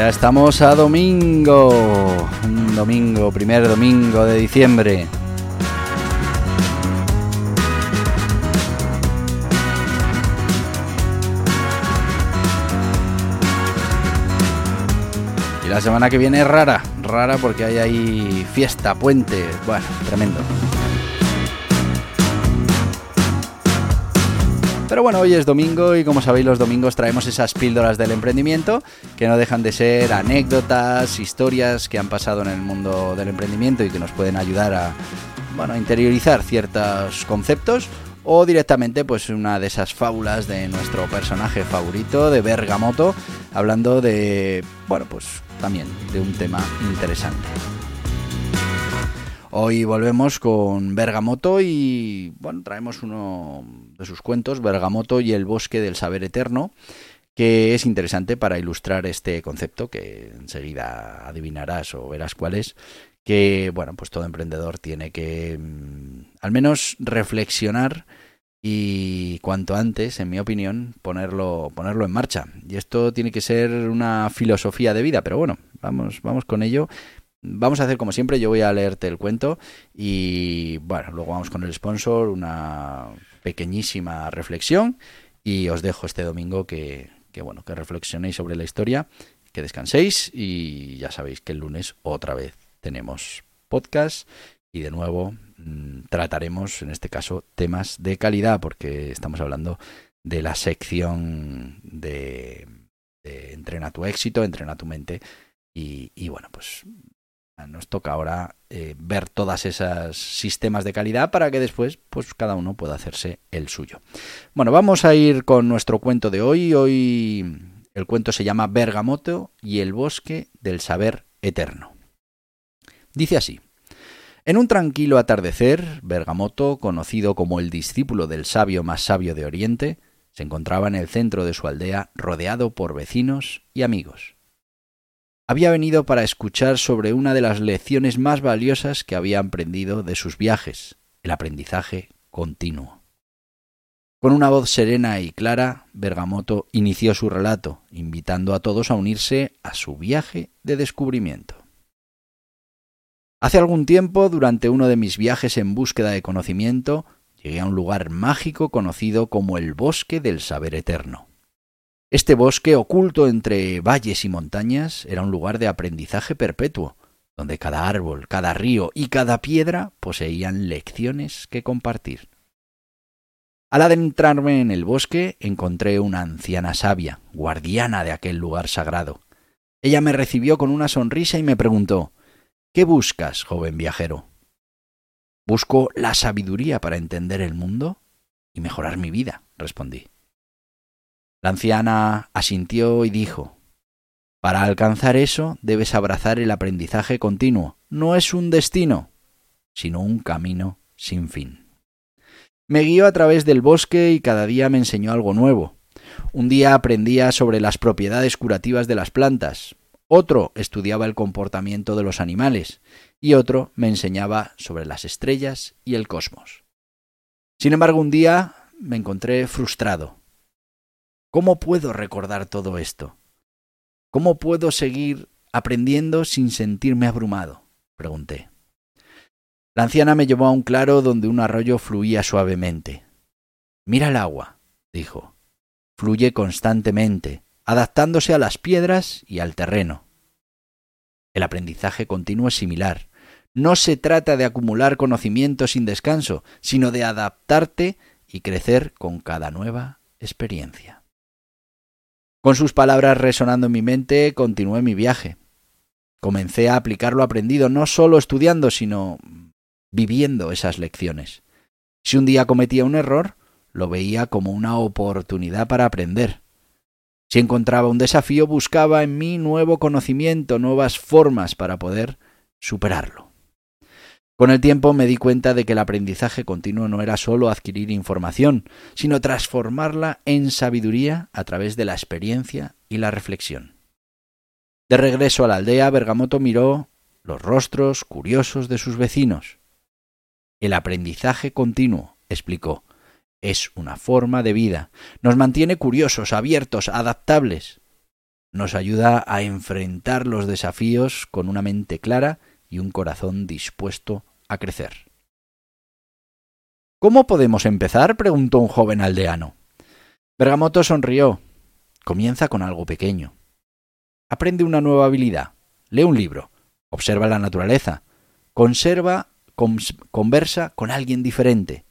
Ya estamos a domingo, un domingo, primer domingo de diciembre. Y la semana que viene es rara, rara porque hay ahí fiesta, puente, bueno, tremendo. Pero bueno, hoy es domingo y como sabéis los domingos traemos esas píldoras del emprendimiento que no dejan de ser anécdotas, historias que han pasado en el mundo del emprendimiento y que nos pueden ayudar a, bueno, interiorizar ciertos conceptos o directamente pues una de esas fábulas de nuestro personaje favorito de Bergamoto hablando de, bueno, pues también de un tema interesante. Hoy volvemos con Bergamoto y bueno, traemos uno de sus cuentos, Bergamoto y el bosque del saber eterno, que es interesante para ilustrar este concepto que enseguida adivinarás o verás cuál es, que bueno, pues todo emprendedor tiene que mm, al menos reflexionar y cuanto antes, en mi opinión, ponerlo ponerlo en marcha. Y esto tiene que ser una filosofía de vida, pero bueno, vamos vamos con ello Vamos a hacer como siempre, yo voy a leerte el cuento y bueno, luego vamos con el sponsor, una pequeñísima reflexión y os dejo este domingo que, que bueno, que reflexionéis sobre la historia, que descanséis y ya sabéis que el lunes otra vez tenemos podcast y de nuevo mmm, trataremos en este caso temas de calidad porque estamos hablando de la sección de, entrena tu éxito, entrena tu mente y bueno, pues nos toca ahora eh, ver todas esas sistemas de calidad para que después pues cada uno pueda hacerse el suyo. Bueno, vamos a ir con nuestro cuento de hoy. Hoy el cuento se llama Bergamoto y el bosque del saber eterno. Dice así: En un tranquilo atardecer, Bergamoto, conocido como el discípulo del sabio más sabio de Oriente, se encontraba en el centro de su aldea rodeado por vecinos y amigos había venido para escuchar sobre una de las lecciones más valiosas que había aprendido de sus viajes, el aprendizaje continuo. Con una voz serena y clara, Bergamoto inició su relato, invitando a todos a unirse a su viaje de descubrimiento. Hace algún tiempo, durante uno de mis viajes en búsqueda de conocimiento, llegué a un lugar mágico conocido como el Bosque del Saber Eterno. Este bosque, oculto entre valles y montañas, era un lugar de aprendizaje perpetuo, donde cada árbol, cada río y cada piedra poseían lecciones que compartir. Al adentrarme en el bosque encontré una anciana sabia, guardiana de aquel lugar sagrado. Ella me recibió con una sonrisa y me preguntó ¿Qué buscas, joven viajero? Busco la sabiduría para entender el mundo y mejorar mi vida, respondí. La anciana asintió y dijo Para alcanzar eso debes abrazar el aprendizaje continuo. No es un destino, sino un camino sin fin. Me guió a través del bosque y cada día me enseñó algo nuevo. Un día aprendía sobre las propiedades curativas de las plantas, otro estudiaba el comportamiento de los animales y otro me enseñaba sobre las estrellas y el cosmos. Sin embargo, un día me encontré frustrado. ¿Cómo puedo recordar todo esto? ¿Cómo puedo seguir aprendiendo sin sentirme abrumado? pregunté. La anciana me llevó a un claro donde un arroyo fluía suavemente. Mira el agua, dijo. Fluye constantemente, adaptándose a las piedras y al terreno. El aprendizaje continuo es similar. No se trata de acumular conocimiento sin descanso, sino de adaptarte y crecer con cada nueva experiencia. Con sus palabras resonando en mi mente, continué mi viaje. Comencé a aplicar lo aprendido, no solo estudiando, sino viviendo esas lecciones. Si un día cometía un error, lo veía como una oportunidad para aprender. Si encontraba un desafío, buscaba en mí nuevo conocimiento, nuevas formas para poder superarlo. Con el tiempo me di cuenta de que el aprendizaje continuo no era solo adquirir información, sino transformarla en sabiduría a través de la experiencia y la reflexión. De regreso a la aldea, Bergamoto miró los rostros curiosos de sus vecinos. El aprendizaje continuo, explicó, es una forma de vida. Nos mantiene curiosos, abiertos, adaptables. Nos ayuda a enfrentar los desafíos con una mente clara y un corazón dispuesto crecer. ¿Cómo podemos empezar? preguntó un joven aldeano. Bergamoto sonrió. Comienza con algo pequeño. Aprende una nueva habilidad. Lee un libro. Observa la naturaleza. Conserva, conversa con alguien diferente.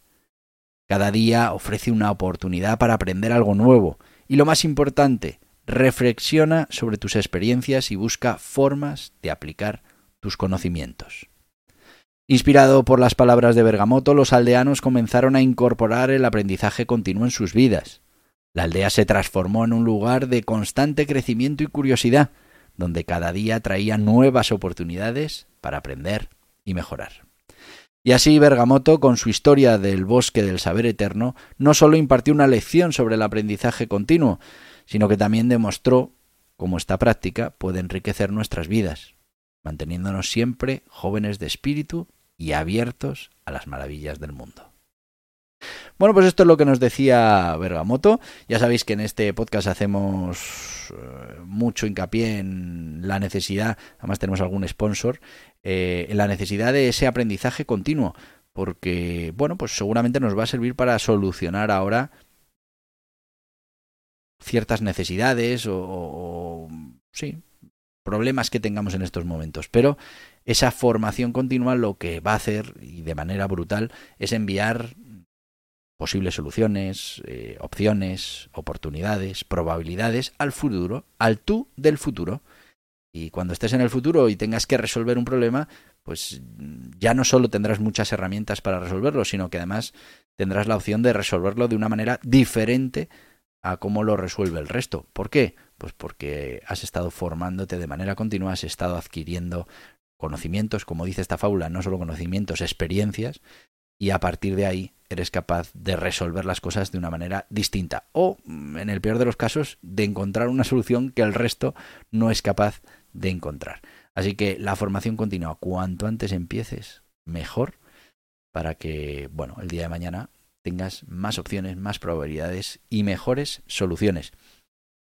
Cada día ofrece una oportunidad para aprender algo nuevo y lo más importante, reflexiona sobre tus experiencias y busca formas de aplicar tus conocimientos. Inspirado por las palabras de Bergamoto, los aldeanos comenzaron a incorporar el aprendizaje continuo en sus vidas. La aldea se transformó en un lugar de constante crecimiento y curiosidad, donde cada día traía nuevas oportunidades para aprender y mejorar. Y así Bergamoto, con su historia del bosque del saber eterno, no solo impartió una lección sobre el aprendizaje continuo, sino que también demostró cómo esta práctica puede enriquecer nuestras vidas, manteniéndonos siempre jóvenes de espíritu y abiertos a las maravillas del mundo. Bueno, pues esto es lo que nos decía Bergamoto. Ya sabéis que en este podcast hacemos eh, mucho hincapié en la necesidad, además tenemos algún sponsor, eh, en la necesidad de ese aprendizaje continuo, porque, bueno, pues seguramente nos va a servir para solucionar ahora ciertas necesidades o, o sí, problemas que tengamos en estos momentos. Pero esa formación continua lo que va a hacer, y de manera brutal, es enviar posibles soluciones, eh, opciones, oportunidades, probabilidades al futuro, al tú del futuro. Y cuando estés en el futuro y tengas que resolver un problema, pues ya no solo tendrás muchas herramientas para resolverlo, sino que además tendrás la opción de resolverlo de una manera diferente a cómo lo resuelve el resto. ¿Por qué? Pues porque has estado formándote de manera continua, has estado adquiriendo conocimientos, como dice esta fábula, no solo conocimientos, experiencias, y a partir de ahí eres capaz de resolver las cosas de una manera distinta o, mm, en el peor de los casos, de encontrar una solución que el resto no es capaz de encontrar. Así que la formación continua, cuanto antes empieces, mejor, para que, bueno, el día de mañana tengas más opciones, más probabilidades y mejores soluciones.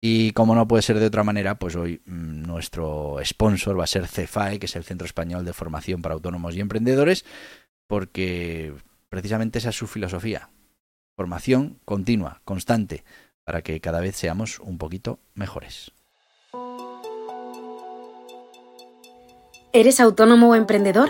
Y como no puede ser de otra manera, pues hoy mm, nuestro sponsor va a ser CEFAE, que es el Centro Español de Formación para Autónomos y Emprendedores, porque precisamente esa es su filosofía. Formación continua, constante, para que cada vez seamos un poquito mejores. ¿Eres autónomo o emprendedor?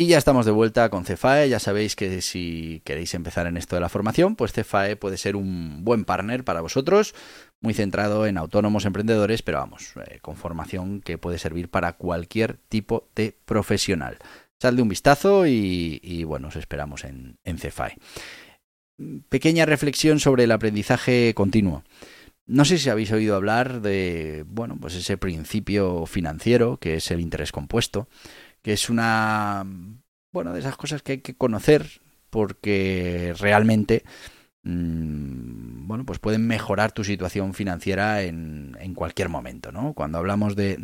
Y ya estamos de vuelta con Cefae. Ya sabéis que si queréis empezar en esto de la formación, pues Cefae puede ser un buen partner para vosotros, muy centrado en autónomos emprendedores, pero vamos, eh, con formación que puede servir para cualquier tipo de profesional. Salde un vistazo y, bueno, os esperamos en, en Cefae. Pequeña reflexión sobre el aprendizaje continuo. No sé si habéis oído hablar de, bueno, pues ese principio financiero que es el interés compuesto, que es una, bueno, de esas cosas que hay que conocer porque realmente Mm, bueno, pues pueden mejorar tu situación financiera en, en cualquier momento, ¿no? Cuando hablamos de,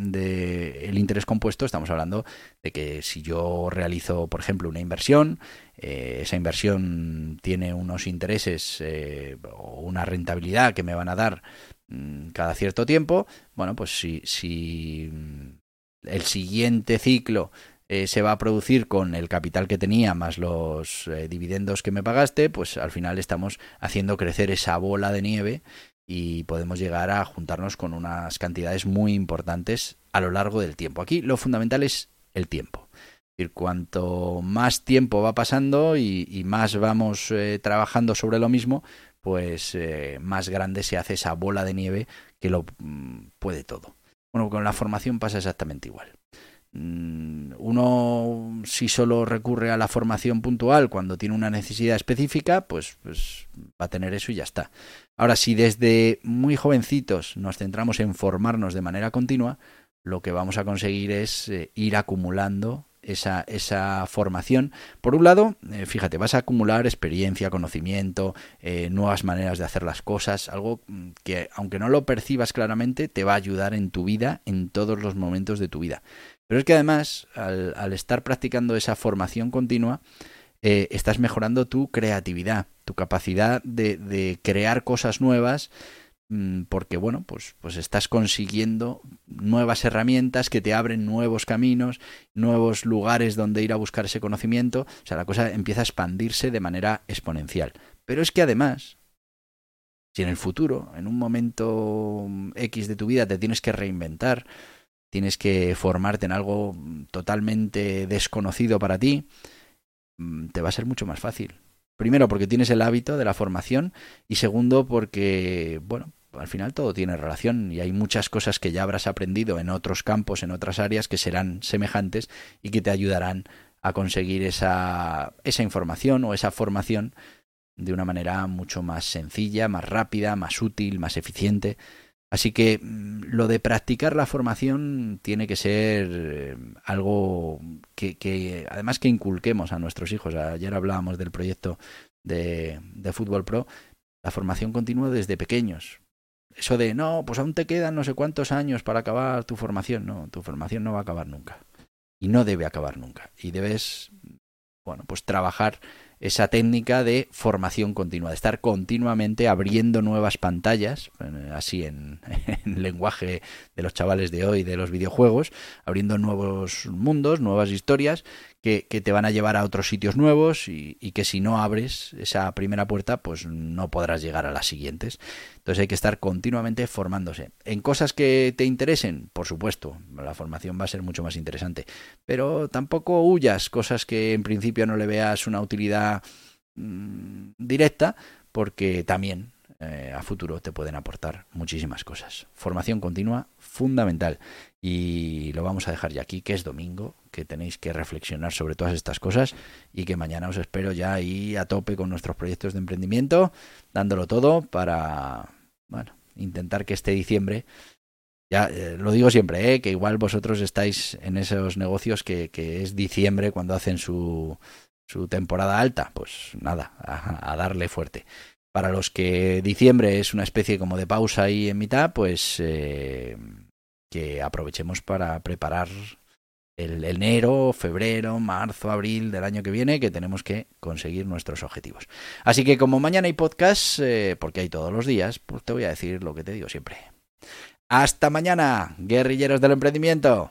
el interés compuesto, estamos hablando de que si yo realizo, por ejemplo, una inversión, eh, esa inversión tiene unos intereses eh, o una rentabilidad que me van a dar mm, cada cierto tiempo, bueno, pues si, si el siguiente ciclo eh, se va a producir con el capital que tenía más los eh, dividendos que me pagaste, pues al final estamos haciendo crecer esa bola de nieve y podemos llegar a juntarnos con unas cantidades muy importantes a lo largo del tiempo. Aquí lo fundamental es el tiempo. Es decir, cuanto más tiempo va pasando y, más vamos eh, trabajando sobre lo mismo, pues más grande se hace esa bola de nieve que lo mm, puede todo. Bueno, con la formación pasa exactamente igual. Mm, uno si solo recurre a la formación puntual cuando tiene una necesidad específica, pues, pues, va a tener eso y ya está. Ahora, si desde muy jovencitos nos centramos en formarnos de manera continua, lo que vamos a conseguir es eh, ir acumulando esa, esa, formación. Por un lado, eh, fíjate, vas a acumular experiencia, conocimiento, eh, nuevas maneras de hacer las cosas, algo mm, que aunque no lo percibas claramente, te va a ayudar en tu vida, en todos los momentos de tu vida. Pero es que además, al, estar practicando esa formación continua, eh, estás mejorando tu creatividad, tu capacidad de, crear cosas nuevas, porque bueno, pues, pues estás consiguiendo nuevas herramientas que te abren nuevos caminos, nuevos lugares donde ir a buscar ese conocimiento. O sea, la cosa empieza a expandirse de manera exponencial. Pero es que además, si en el futuro, en un momento X de tu vida, te tienes que reinventar, tienes que formarte en algo totalmente desconocido para ti, mm, te va a ser mucho más fácil. Primero porque tienes el hábito de la formación y segundo porque, bueno, al final todo tiene relación y hay muchas cosas que ya habrás aprendido en otros campos, en otras áreas que serán semejantes y que te ayudarán a conseguir esa, esa información o esa formación de una manera mucho más sencilla, más rápida, más útil, más eficiente Así que mm, lo de practicar la formación tiene que ser eh, algo que, además que inculquemos a nuestros hijos. Ayer hablábamos del proyecto de, de Fútbol Pro, la formación continua desde pequeños. Eso de, no, pues aún te quedan no sé cuántos años para acabar tu formación. No, tu formación no va a acabar nunca. Y no debe acabar nunca. Y debes, bueno, pues trabajar esa técnica de formación continua, de estar continuamente abriendo nuevas pantallas, eh, así en, en, lenguaje de los chavales de hoy, de los videojuegos, abriendo nuevos mundos, nuevas historias que, te van a llevar a otros sitios nuevos y, que si no abres esa primera puerta, pues no podrás llegar a las siguientes. Entonces hay que estar continuamente formándose. En cosas que te interesen, por supuesto, la formación va a ser mucho más interesante. Pero tampoco huyas cosas que en principio no le veas una utilidad mm, directa, porque también eh, a futuro te pueden aportar muchísimas cosas. Formación continua, fundamental. Y lo vamos a dejar ya aquí, que es domingo, que tenéis que reflexionar sobre todas estas cosas y que mañana os espero ya ahí a tope con nuestros proyectos de emprendimiento, dándolo todo para, bueno, intentar que este diciembre ya eh, lo digo siempre, ¿eh? que igual vosotros estáis en esos negocios que, que es diciembre cuando hacen su, su temporada alta. Pues nada, a, darle fuerte. Para los que diciembre es una especie como de pausa ahí en mitad, pues eh, que aprovechemos para preparar el enero, febrero, marzo, abril del año que viene, que tenemos que conseguir nuestros objetivos. Así que como mañana hay podcast, eh, porque hay todos los días, pues te voy a decir lo que te digo siempre. Hasta mañana, guerrilleros del emprendimiento.